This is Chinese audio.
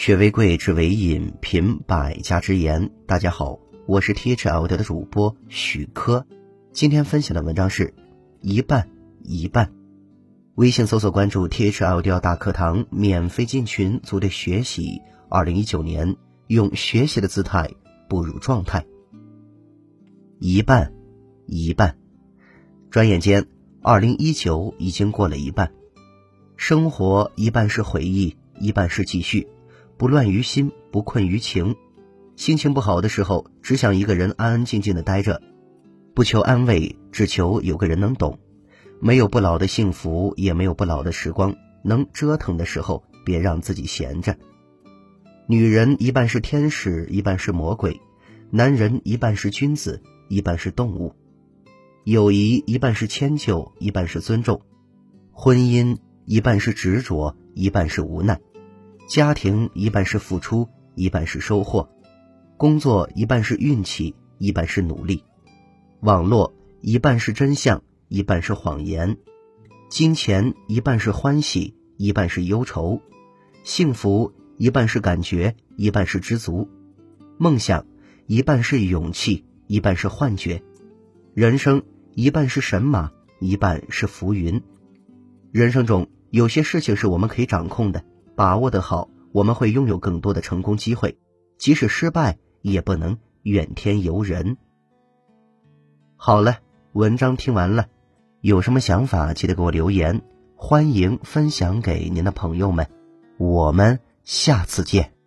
学为贵，知为引，品百家之言。大家好，我是 T H L 的主播许科。今天分享的文章是一半一半。微信搜索关注 T H L 大课堂，免费进群组队学习。二零一九年，用学习的姿态步入状态。一半一半，转眼间，二零一九已经过了一半。生活一半是回忆，一半是继续。不乱于心，不困于情。心情不好的时候，只想一个人安安静静的待着，不求安慰，只求有个人能懂。没有不老的幸福，也没有不老的时光。能折腾的时候，别让自己闲着。女人一半是天使，一半是魔鬼；男人一半是君子，一半是动物。友谊一半是迁就，一半是尊重；婚姻一半是执着，一半是无奈。家庭一半是付出，一半是收获；工作一半是运气，一半是努力；网络一半是真相，一半是谎言；金钱一半是欢喜，一半是忧愁；幸福一半是感觉，一半是知足；梦想一半是勇气，一半是幻觉；人生一半是神马，一半是浮云。人生中有些事情是我们可以掌控的。把握的好，我们会拥有更多的成功机会；即使失败，也不能怨天尤人。好了，文章听完了，有什么想法记得给我留言，欢迎分享给您的朋友们。我们下次见。